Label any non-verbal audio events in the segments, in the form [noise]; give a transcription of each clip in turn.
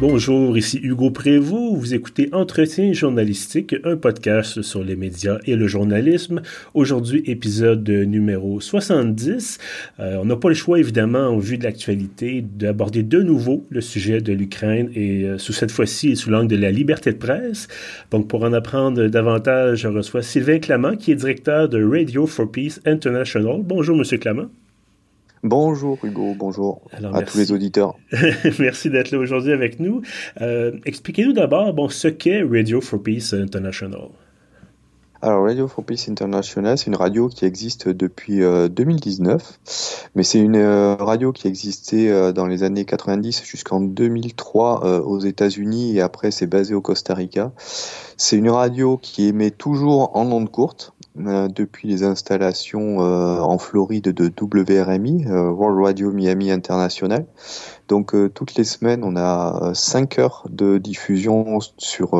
Bonjour, ici Hugo Prévost. Vous écoutez Entretien journalistique, un podcast sur les médias et le journalisme. Aujourd'hui, épisode numéro 70. Euh, on n'a pas le choix, évidemment, en vue de l'actualité, d'aborder de nouveau le sujet de l'Ukraine et euh, sous cette fois-ci sous l'angle de la liberté de presse. Donc, pour en apprendre davantage, je reçois Sylvain Clamant, qui est directeur de Radio for Peace International. Bonjour, Monsieur Clamant. Bonjour Hugo, bonjour à tous les auditeurs. [laughs] merci d'être là aujourd'hui avec nous. Euh, expliquez-nous d'abord bon, ce qu'est Radio for Peace International. Alors Radio for Peace International, c'est une radio qui existe depuis 2019, euh, mais c'est une euh, radio qui existait dans les années 90 jusqu'en 2003 aux États-Unis et après c'est basé au Costa Rica. C'est une radio qui émet toujours en ondes courtes, depuis les installations euh, en Floride de WRMI, euh, World Radio Miami International. Donc toutes les semaines, on a 5 heures de diffusion sur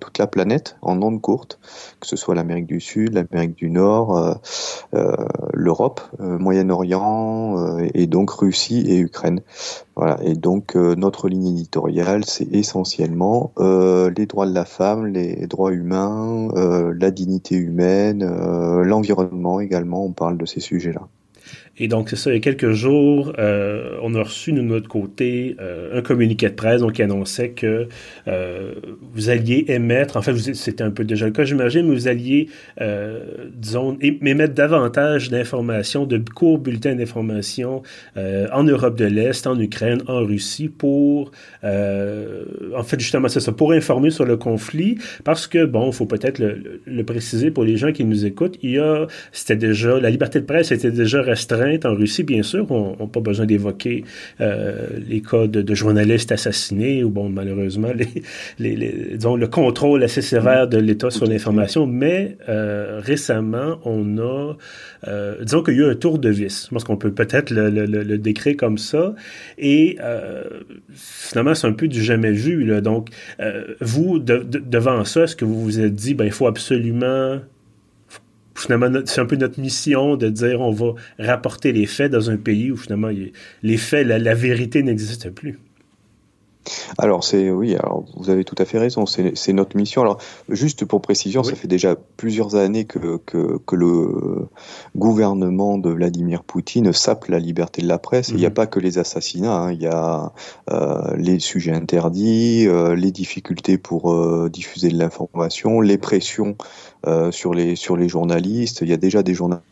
toute la planète en ondes courtes, que ce soit l'Amérique du Sud, l'Amérique du Nord, l'Europe, Moyen-Orient et donc Russie et Ukraine. Voilà. Et donc notre ligne éditoriale, c'est essentiellement les droits de la femme, les droits humains, la dignité humaine, l'environnement également, on parle de ces sujets-là. Et donc, c'est ça, il y a quelques jours, euh, on a reçu de notre côté euh, un communiqué de presse donc, qui annonçait que euh, vous alliez émettre, en fait, c'était un peu déjà le cas, j'imagine, mais vous alliez, disons, émettre davantage d'informations, de courts bulletins d'informations en Europe de l'Est, en Ukraine, en Russie, pour, en fait, justement, c'est ça, pour informer sur le conflit, parce que, bon, il faut peut-être le, le, préciser pour les gens qui nous écoutent, il y a, c'était déjà, la liberté de presse était déjà restreinte en Russie, bien sûr. On n'a pas besoin d'évoquer euh, les cas de, journalistes assassinés ou, bon, malheureusement, les, disons, le contrôle assez sévère de l'État sur l'information. Mais euh, récemment, on a, euh, disons qu'il y a eu un tour de vis. Je pense qu'on peut peut-être le, décrire comme ça. Et finalement, c'est un peu du jamais vu. Donc, vous, devant ça, est-ce que vous vous êtes dit, ben, il faut absolument finalement, c'est un peu notre mission de dire on va rapporter les faits dans un pays où finalement les faits, la, vérité n'existe plus. Alors c'est oui, alors vous avez tout à fait raison, c'est notre mission. Alors juste pour précision, ça fait déjà plusieurs années que, que, le gouvernement de Vladimir Poutine sape la liberté de la presse. Il n'y a mhm. pas que les assassinats, hein. il y a euh, les sujets interdits, euh, les difficultés pour euh, diffuser de l'information, les pressions sur les sur les journalistes. Il y a déjà des journalistes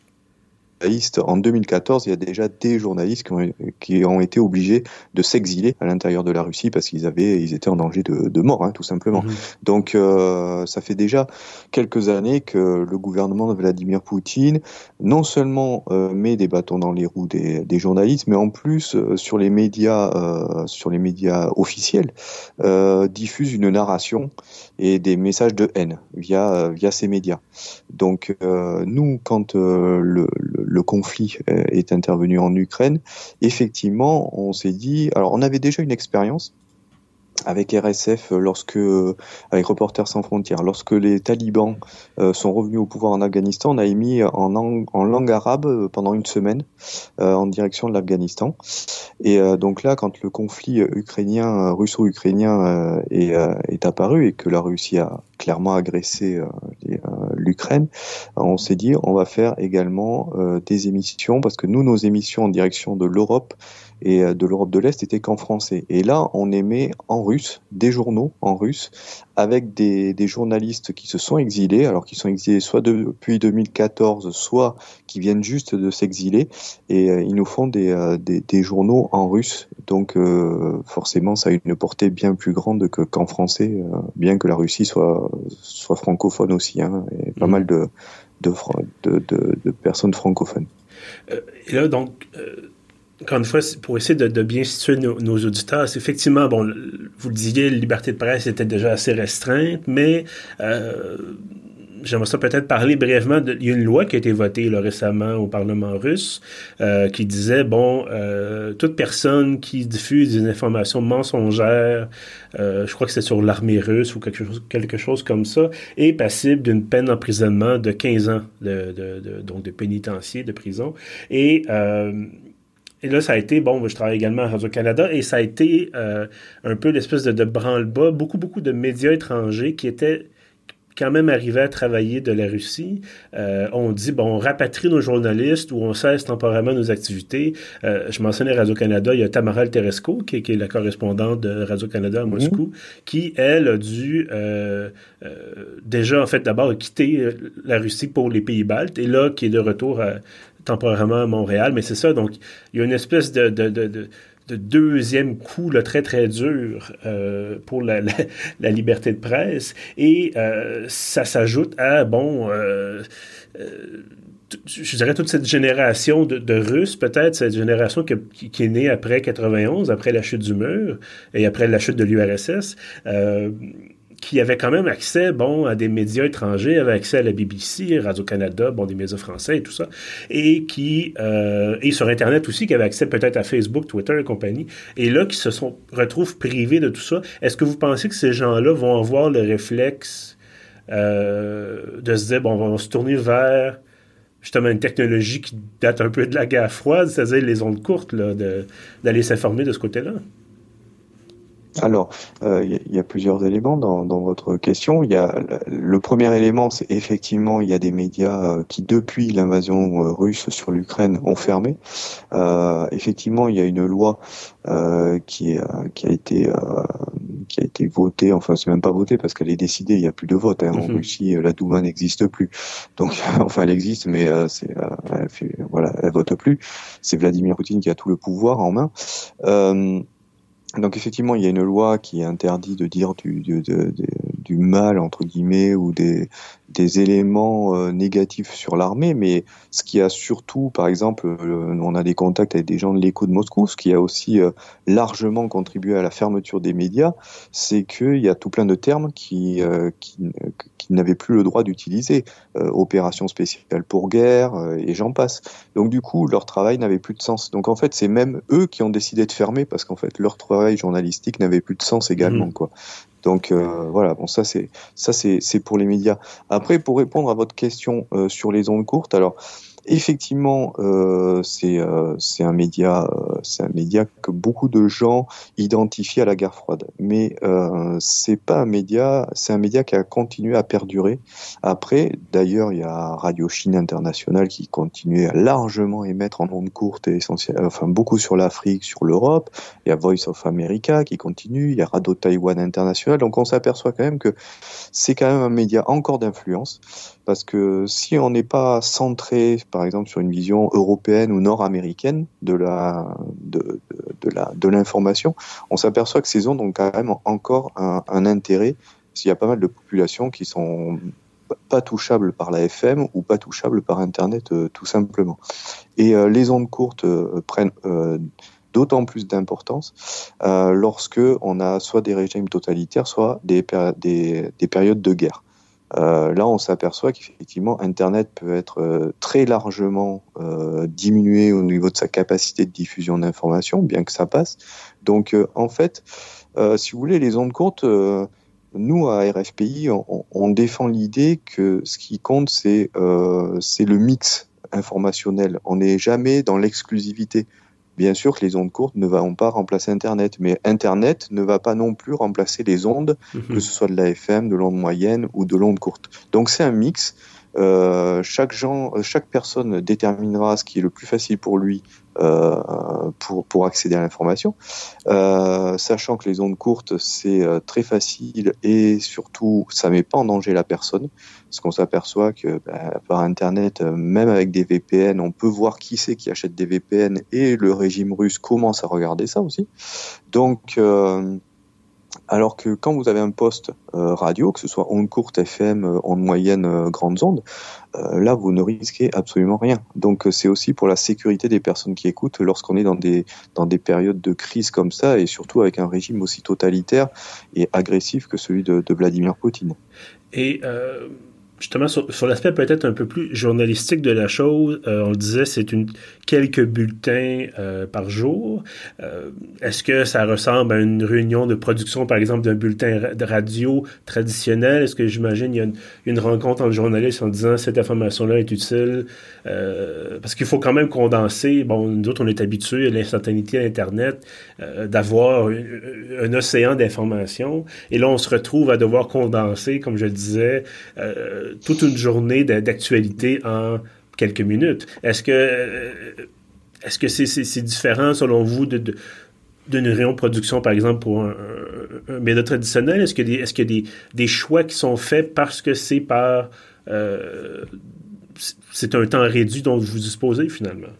en 2014, il y a déjà des journalistes qui ont, qui ont été obligés de s'exiler à l'intérieur de la Russie parce qu'ils avaient, ils étaient en danger de, de mort, hein, tout simplement. Mhm. Donc, euh, ça fait déjà quelques années que le gouvernement de Vladimir Poutine non seulement euh, met des bâtons dans les roues des, des journalistes, mais en plus euh, sur les médias, sur les médias officiels, diffuse une narration et des messages de haine via via ces médias. Donc, nous, quand le, le conflit euh, est intervenu en Ukraine, effectivement, on s'est dit, alors on avait déjà une expérience avec RSF lorsque avec Reporters sans frontières. Lorsque les talibans euh, sont revenus au pouvoir en Afghanistan on a émis en, en langue arabe euh, pendant une semaine en direction de l'Afghanistan. Et donc là quand le conflit ukrainien russo-ukrainien est, est apparu et que la Russie a clairement agressé l'Ukraine, on s'est dit on va faire également euh, des émissions parce que nous, nos émissions en direction de l'Europe et euh, de l'Europe de l'Est étaient qu'en français. Et là, on émet en russe des journaux en russe avec des, des, journalistes qui se sont exilés, alors qui sont exilés soit depuis 2014, soit qui viennent juste de s'exiler, et euh, ils nous font des, des, des, journaux en russe. Donc forcément, ça a une portée bien plus grande que qu'en français, bien que la Russie soit soit francophone aussi, hein, et pas mmh. mal de de, de, de, personnes francophones. et là, donc encore une fois, pour essayer de, bien situer nos, auditeurs, c'est effectivement, bon, vous le disiez, la liberté de presse était déjà assez restreinte, mais euh, j'aimerais ça peut-être parler brièvement. De, il y a une loi qui a été votée récemment au Parlement russe euh, qui disait, bon, euh, toute personne qui diffuse des informations mensongères, je crois que c'est sur l'armée russe ou quelque chose, quelque chose comme ça, est passible d'une peine d'emprisonnement de 15 ans, de, de, donc de pénitencier, de prison. Et et là, ça a été, bon, je travaille également à Radio-Canada, et ça a été euh, un peu l'espèce de, de branle-bas. Beaucoup, beaucoup de médias étrangers qui étaient quand même arrivé à travailler de la Russie, euh, on dit, bon, on rapatrie nos journalistes ou on cesse temporairement nos activités. Euh, je mentionnais Radio-Canada, il y a Tamara Teresco, qui, est la correspondante de Radio-Canada à mhm. Moscou, qui, elle, a dû euh, déjà, en fait, d'abord quitter la Russie pour les pays baltes et là, qui est de retour temporairement à Montréal. Mais c'est ça, donc, il y a une espèce de, de, de de deuxième coup là, très très dur euh, pour la, la, liberté de presse. Et euh, ça s'ajoute à bon euh, je dirais toute cette génération de, de Russes peut-être cette génération qui, qui, est née après 91 après la chute du mur et après la chute de l'URSS qui avait quand même accès, bon, à des médias étrangers, avait accès à la BBC, Radio-Canada, bon, des médias français et tout ça, et qui, euh, et sur Internet aussi, qui avait accès peut-être à Facebook, Twitter et compagnie, et là, qui se sont, retrouvent privés de tout ça. Est-ce que vous pensez que ces gens-là vont avoir le réflexe euh, de se dire, bon, on va se tourner vers justement une technologie qui date un peu de la guerre froide, c'est-à-dire les ondes courtes, d'aller s'informer de ce côté-là? Alors, euh, il y, a plusieurs éléments dans, votre question. Il y a le premier élément, c'est effectivement il y a des médias euh, qui depuis l'invasion euh, russe sur l'Ukraine ont fermé. effectivement, il y a une loi qui, qui a été qui a été votée. Enfin, c'est même pas votée parce qu'elle est décidée. Il n'y a plus de vote hein. en mhm. Russie. La Douma n'existe plus. Donc, [laughs] enfin, elle existe, mais c'est elle fait, voilà, elle vote plus. C'est Vladimir Poutine qui a tout le pouvoir en main. Donc effectivement, il y a une loi qui interdit de dire du, du mal entre guillemets ou des, des éléments euh, négatifs sur l'armée, mais ce qui a surtout, par exemple, euh, on a des contacts avec des gens de l'écho de Moscou, ce qui a aussi euh, largement contribué à la fermeture des médias, c'est qu'il y a tout plein de termes qui, qui, qui n'avaient plus le droit d'utiliser, opération spéciale pour guerre et j'en passe. Donc du coup, leur travail n'avait plus de sens. Donc en fait, c'est même eux qui ont décidé de fermer parce qu'en fait, leur travail journalistique n'avait plus de sens également, mmh. quoi. Donc euh, voilà, bon ça c'est ça c'est pour les médias. Après pour répondre à votre question euh, sur les ondes courtes, alors effectivement, euh, c'est euh, c'est un média, euh, c'est un média que beaucoup de gens identifient à la guerre froide. Mais euh, c'est pas un média, c'est un média qui a continué à perdurer. Après, d'ailleurs, il y a Radio Chine International qui continuait à largement émettre en ondes courtes et essentiellement, enfin beaucoup sur l'Afrique, sur l'Europe. Il y a Voice of America qui continue. Il y a Radio Taïwan International. Donc on s'aperçoit quand même que c'est quand même un média encore d'influence parce que si on n'est pas centré, par exemple, sur une vision européenne ou nord-américaine de l'information, on s'aperçoit que ces ondes ont quand même encore un, intérêt. S'il y a pas mal de populations qui sont pas touchables par la FM ou pas touchables par Internet euh, tout simplement. Et euh, les ondes courtes euh, prennent d'autant plus d'importance lorsque on a soit des régimes totalitaires, soit des périodes de guerre. Euh, là, on s'aperçoit qu'effectivement, Internet peut être euh, très largement euh, diminué au niveau de sa capacité de diffusion d'informations, bien que ça passe. Donc, en fait, si vous voulez, les ondes courtes, nous, à RFPI, on, on défend l'idée que ce qui compte, c'est le mix informationnel. On n'est jamais dans l'exclusivité. Bien sûr que les ondes courtes ne vont pas remplacer Internet, mais Internet ne va pas non plus remplacer les ondes, mhm. que ce soit de la FM, de l'onde moyenne ou de l'onde courte. Donc c'est un mix. Euh, chaque, gens, chaque personne déterminera ce qui est le plus facile pour lui euh, pour, accéder à l'information, euh, sachant que les ondes courtes c'est euh, très facile et surtout ça met pas en danger la personne, parce qu'on s'aperçoit que bah, par internet, euh, même avec des VPN, on peut voir qui c'est qui achète des VPN et le régime russe commence à regarder ça aussi. Donc euh, alors que quand vous avez un poste euh, radio, que ce soit onde courte, FM, euh, onde moyenne, euh, grandes ondes, là vous ne risquez absolument rien. Donc c'est aussi pour la sécurité des personnes qui écoutent lorsqu'on est dans des dans des périodes de crise comme ça et surtout avec un régime aussi totalitaire et agressif que celui de, Vladimir Poutine. Et justement, sur, l'aspect peut-être un peu plus journalistique de la chose, euh, on le disait, c'est une quelques bulletins euh, par jour. Euh, est-ce que ça ressemble à une réunion de production, par exemple, d'un bulletin de radio traditionnel? Est-ce que j'imagine il y a une, rencontre entre journalistes en disant cette information-là est utile? parce qu'il faut quand même condenser. Bon, nous autres, on est habitués à l'instantanéité à Internet, d'avoir un, océan d'informations. Et là, on se retrouve à devoir condenser, comme je disais, toute une journée d'actualité en quelques minutes. Est-ce que euh, est-ce que c'est différent selon vous de, d'une réunion de production, par exemple, pour un, média traditionnel? Est-ce qu'il y a, des, a des, des, choix qui sont faits parce que c'est par euh, c'est un temps réduit dont vous disposez finalement?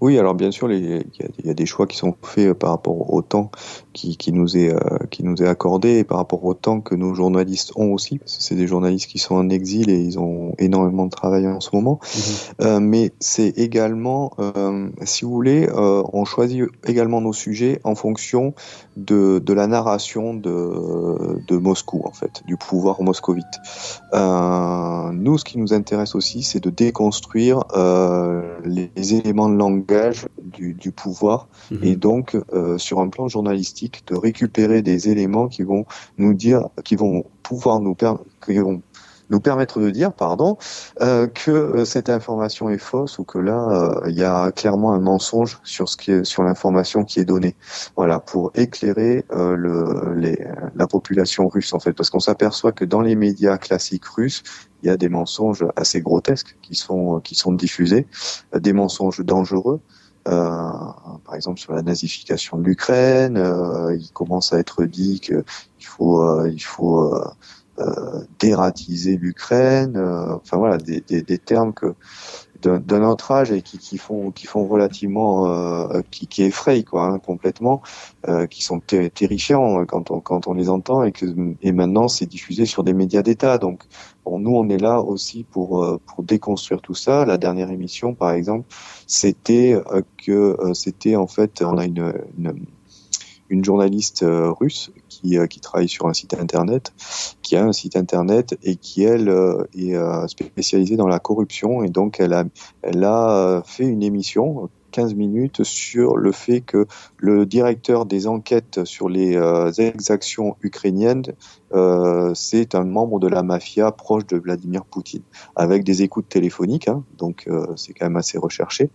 Oui, alors bien sûr, il y, a des choix qui sont faits par rapport au temps qui, nous est, euh, qui nous est accordé et par rapport au temps que nos journalistes ont aussi, parce que c'est des journalistes qui sont en exil et ils ont énormément de travail en ce moment. Mhm. Euh, mais c'est également, euh, si vous voulez, on choisit également nos sujets en fonction de, de la narration de, de Moscou, en fait, du pouvoir moscovite. nous, ce qui nous intéresse aussi, c'est de déconstruire les, éléments de langage du, du pouvoir mhm. et donc euh, sur un plan journalistique de récupérer des éléments qui vont nous dire, qui vont pouvoir nous permettre, qui vont nous permettre de dire, pardon, euh, que euh, cette information est fausse ou que là il y a clairement un mensonge sur ce qui est sur l'information qui est donnée. Voilà, pour éclairer le, les, la population russe en fait, parce qu'on s'aperçoit que dans les médias classiques russes, il y a des mensonges assez grotesques qui sont qui sont diffusés, des mensonges dangereux. Euh, par exemple sur la nazification de l'Ukraine, euh, il commence à être dit qu'il faut euh, il faut euh, dératiser l'Ukraine. enfin voilà des, des, des termes que d'un autre âge et qui, qui, font qui font relativement euh, qui, qui effrayent quoi hein, complètement euh, qui sont terrifiants quand on quand on les entend et que et maintenant c'est diffusé sur des médias d'État donc bon nous on est là aussi pour euh, pour déconstruire tout ça la dernière émission par exemple c'était euh, que c'était en fait on a une, une une journaliste euh, russe qui, euh, qui travaille sur un site internet, qui a un site internet et qui elle euh, est spécialisée dans la corruption et donc elle a, elle a fait une émission 15 minutes sur le fait que le directeur des enquêtes sur les exactions ukrainiennes, euh, c'est un membre de la mafia proche de Vladimir Poutine, avec des écoutes téléphoniques, hein, donc c'est quand même assez recherché.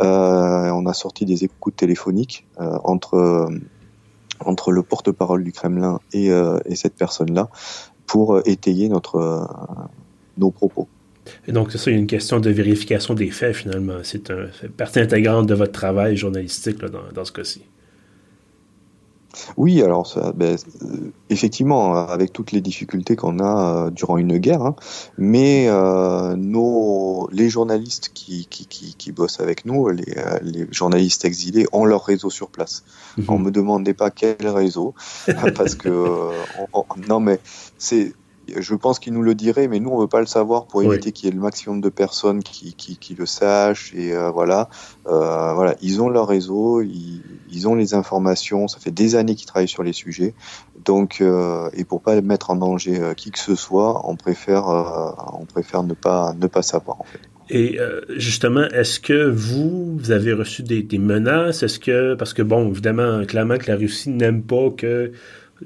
Euh, on a sorti des écoutes téléphoniques entre entre le porte-parole du Kremlin et, euh, et cette personne-là pour euh, étayer notre, euh, nos propos. Et donc, c'est ça, une question de vérification des faits, finalement. C'est une partie intégrante de votre travail journalistique dans, dans ce cas-ci. Oui, alors ça, ben, euh, effectivement, avec toutes les difficultés qu'on a euh, durant une guerre, hein, mais euh, nos, les journalistes qui, qui, qui, qui, bossent avec nous, les, les, journalistes exilés, ont leur réseau sur place. Mhm. On me demandait pas quel réseau, [laughs] parce que non, mais c'est je pense qu'il nous le dirait, mais nous on veut pas le savoir pour éviter qu'il y ait le maximum de personnes qui, qui, qui le sachent et euh, voilà, euh, voilà, ils ont leur réseau, ils, ils, ont les informations, ça fait des années qu'ils travaillent sur les sujets, donc euh, et pour pas mettre en danger qui que ce soit, on préfère on préfère ne pas ne pas savoir en fait. Et justement, est-ce que vous, vous avez reçu des, des menaces? Est-ce que parce que bon, évidemment, clairement que la Russie n'aime pas que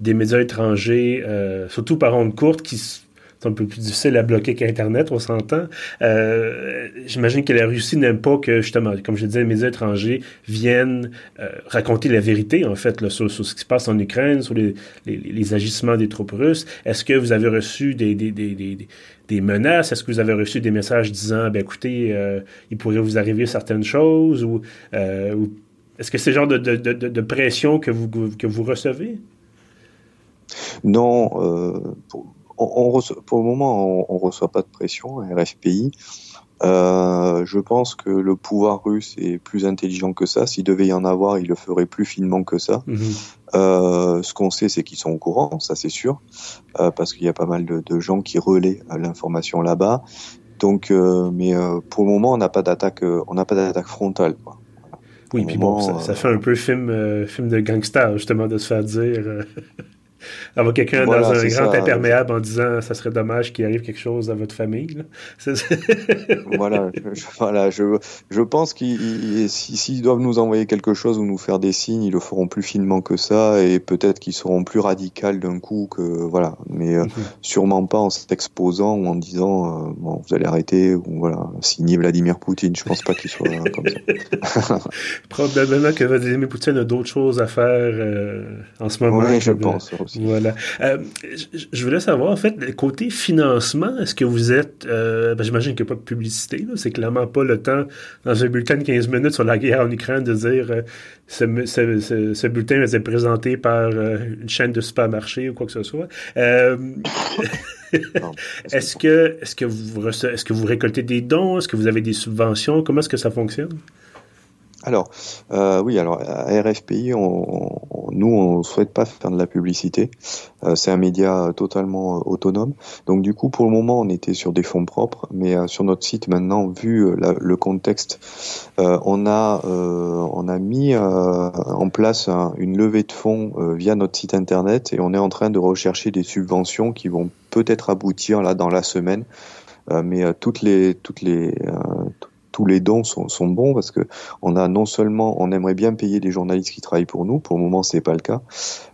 des médias étrangers, euh, surtout par ondes courtes, qui sont un peu plus difficiles à bloquer qu'Internet, on s'entend. Euh, J'imagine que la Russie n'aime pas que, justement, comme je disais, les médias étrangers viennent euh, raconter la vérité, en fait, sur, sur, ce qui se passe en Ukraine, sur les, agissements des troupes russes. Est-ce que vous avez reçu des, des, des, des menaces? Est-ce que vous avez reçu des messages disant, ben écoutez, euh, il pourrait vous arriver certaines choses? Ou est-ce que c'est le genre de, de, de, de, pression que vous, que vous recevez? Non, euh, pour, on, pour, le moment, on ne reçoit pas de pression à RFPI. Euh, je pense que le pouvoir russe est plus intelligent que ça. S'il devait y en avoir, il le ferait plus finement que ça. Mhm. Euh, ce qu'on sait, c'est qu'ils sont au courant, ça c'est sûr, euh, parce qu'il y a pas mal de, de gens qui relaient l'information là-bas. Donc, mais pour le moment, on n'a pas d'attaque, on n'a pas d'attaque frontale. Quoi. Oui, puis bon, ça, ça, fait un peu film, film de gangster justement de se faire dire. [laughs] Avoir quelqu'un dans un grand imperméable en disant ça serait dommage qu'il arrive quelque chose à votre famille. [laughs] voilà, je, voilà je, je pense qu'ils s'ils doivent nous envoyer quelque chose ou nous faire des signes, ils le feront plus finement que ça et peut-être qu'ils seront plus radicaux d'un coup que voilà, mais euh, mhm. sûrement pas en s'exposant ou en disant euh, bon vous allez arrêter ou voilà signer Vladimir Poutine. Je pense pas qu'il soit comme ça. [laughs] Probablement que Vladimir Poutine a d'autres choses à faire euh, en ce moment. Oui, je pense. Voilà. Euh, je voulais savoir, en fait, côté financement, est-ce que vous êtes... Euh, ben, J'imagine qu'il n'y a pas de publicité. C'est clairement pas le temps, dans un bulletin de 15 minutes sur la guerre en Ukraine, de dire euh, ce, ce, ce, bulletin est présenté par euh, une chaîne de supermarché ou quoi que ce soit. [laughs] est-ce que, est -ce que, vous, est -ce que vous récoltez des dons? Est-ce que vous avez des subventions? Comment est-ce que ça fonctionne? Alors, euh, oui, alors à RFPI, on, nous, on souhaite pas faire de la publicité. Euh, c'est un média totalement autonome. Donc, du coup, pour le moment, on était sur des fonds propres, mais euh, sur notre site maintenant, vu le contexte, on a on a mis en place une levée de fonds via notre site internet et on est en train de rechercher des subventions qui vont peut-être aboutir là dans la semaine. mais toutes les toutes les tous les dons sont, sont, bons parce que on a non seulement on aimerait bien payer des journalistes qui travaillent pour nous, pour le moment c'est pas le cas.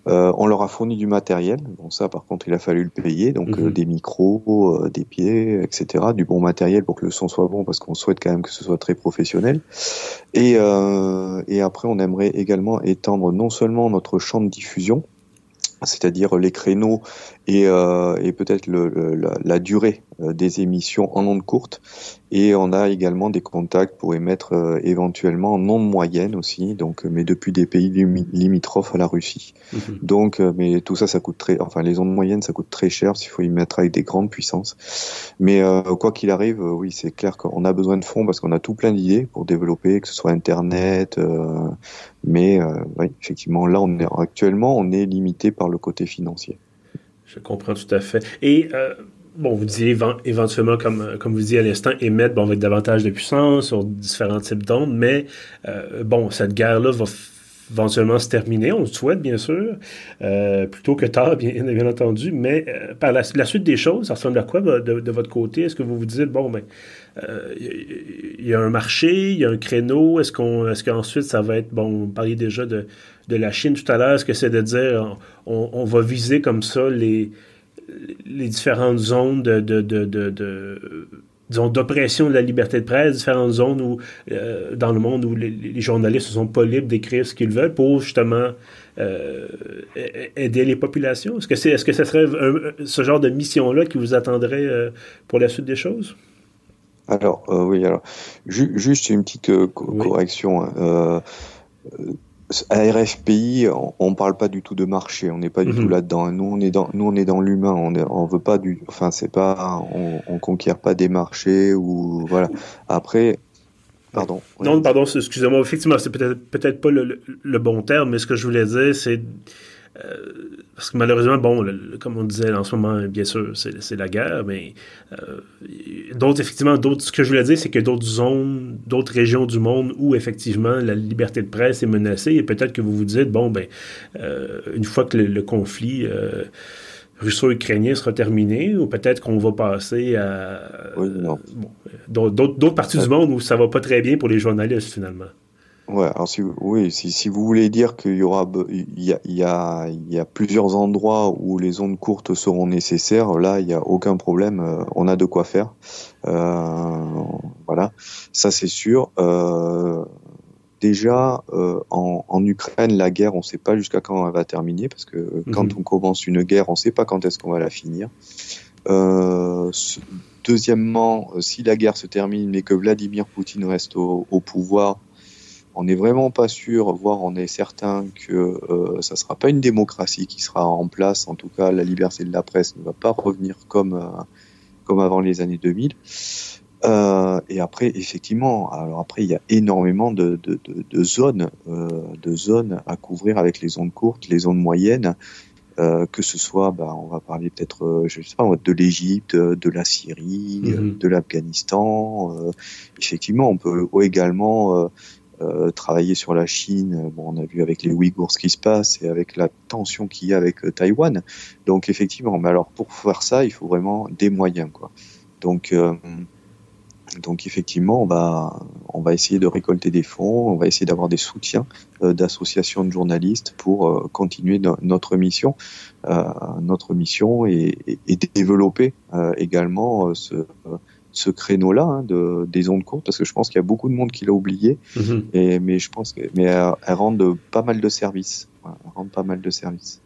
Euh, on leur a fourni du matériel, bon ça par contre il a fallu le payer, donc euh, mhm. des micros, euh, des pieds, etc. Du bon matériel pour que le son soit bon parce qu'on souhaite quand même que ce soit très professionnel. Et, et après on aimerait également étendre non seulement notre champ de diffusion, c'est-à-dire les créneaux et, euh, et peut-être la, la, durée euh, des émissions en ondes courtes. Et on a également des contacts pour émettre euh, éventuellement en ondes moyennes aussi, donc mais depuis des pays limitrophes à la Russie. Mhm. Donc, mais tout ça, ça coûte très, enfin les ondes moyennes, ça coûte très cher s'il faut y mettre avec des grandes puissances. Mais quoi qu'il arrive, oui, c'est clair qu'on a besoin de fonds parce qu'on a tout plein d'idées pour développer, que ce soit Internet. mais oui, effectivement, là, on est actuellement, on est limité par le côté financier. Je comprends tout à fait. Et euh, bon, vous disiez éventuellement, comme, euh, comme vous disiez à l'instant, émettre bon, avec davantage de puissance sur différents types d'ondes, mais euh, bon, cette guerre-là va éventuellement se terminer, on le souhaite bien sûr, plutôt que tard, bien, [laughs] entendu, mais par la, suite des choses, ça ressemble à quoi de, votre côté? Est-ce que vous vous dites, bon, ben, il y, a un marché, il y a un créneau, est-ce qu'on est-ce qu'ensuite ça va être, bon, vous parliez déjà de, de la Chine tout à l'heure, est-ce que c'est de dire on, va viser comme ça les, les différentes zones de, de, de, de d'oppression de la liberté de presse, différentes zones où, euh, dans le monde où les, journalistes ne sont pas libres d'écrire ce qu'ils veulent pour justement euh, aider les populations? Est-ce que, c'est, est-ce que ce serait ce genre de mission-là qui vous attendrait euh, pour la suite des choses? Alors, oui, alors, juste une petite correction. Hein. À RFPI, on, ne parle pas du tout de marché, on n'est pas du tout mhm. là-dedans. Nous, on est dans, nous, on est dans l'humain. On, on veut pas du, enfin, c'est pas, on, on conquiert pas des marchés ou voilà. Après, pardon. Non, pardon, excusez-moi. Effectivement, c'est peut-être peut-être pas le, le, bon terme, mais ce que je voulais dire, c'est euh, parce que malheureusement, bon, comme on disait en ce moment, bien sûr, c'est la guerre, mais euh, d'autres, effectivement, d'autres, ce que je voulais dire, c'est que d'autres zones, d'autres régions du monde où effectivement la liberté de presse est menacée, et peut-être que vous vous dites, bon, ben, euh, une fois que le, conflit russo-ukrainien sera terminé, ou peut-être qu'on va passer à d'autres parties du monde où ça va pas très bien pour les journalistes finalement. Ouais, alors si, oui, si, si vous voulez dire qu'il y aura, il y a, il y, a, il y a plusieurs endroits où les ondes courtes seront nécessaires, là, il n'y a aucun problème, euh, on a de quoi faire. Euh, voilà, ça c'est sûr. Euh, déjà, euh, en, en, Ukraine, la guerre, on ne sait pas jusqu'à quand elle va terminer, parce que quand mhm. on commence une guerre, on ne sait pas quand est-ce qu'on va la finir. Euh, deuxièmement, si la guerre se termine mais que Vladimir Poutine reste au, au pouvoir, on n'est vraiment pas sûr, voire on est certain que euh, ça sera pas une démocratie qui sera en place. En tout cas, la liberté de la presse ne va pas revenir comme euh, comme avant les années 2000. Euh, et après, effectivement, alors après, il y a énormément de, de, de, de zones, euh, de zones à couvrir avec les zones courtes, les zones moyennes. Euh, que ce soit, bah, on va parler peut-être, euh, je sais pas, de l'Égypte, de la Syrie, mhm. de l'Afghanistan. effectivement, on peut également euh, travailler sur la Chine. Bon, on a vu avec les Ouïghours ce qui se passe et avec la tension qu'il y a avec euh, Taïwan. Donc effectivement, mais alors pour faire ça, il faut vraiment des moyens, quoi. Donc euh, donc effectivement, on va, on va essayer de récolter des fonds, on va essayer d'avoir des soutiens euh, d'associations de journalistes pour euh, continuer no notre mission, euh, notre mission et développer également ce, ce créneau-là hein, de, des ondes courtes, parce que je pense qu'il y a beaucoup de monde qui l'a oublié, mm -hmm. et, mais je pense que, mais elles, elles rendent pas mal de services, voilà, elles rendent pas mal de services.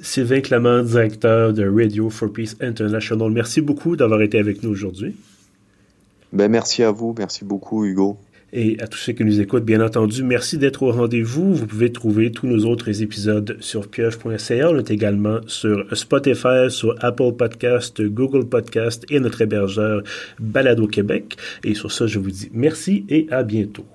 Sylvain Clement, directeur de Radio for Peace International, merci beaucoup d'avoir été avec nous aujourd'hui. Ben, merci à vous, merci beaucoup Hugo. Et à tous ceux qui nous écoutent, bien entendu, merci d'être au rendez-vous. Vous pouvez trouver tous nos autres épisodes sur pieuvre.ca. On également sur Spotify, sur Apple Podcast, Google Podcast et notre hébergeur Balado Québec. Et sur ça, je vous dis merci et à bientôt.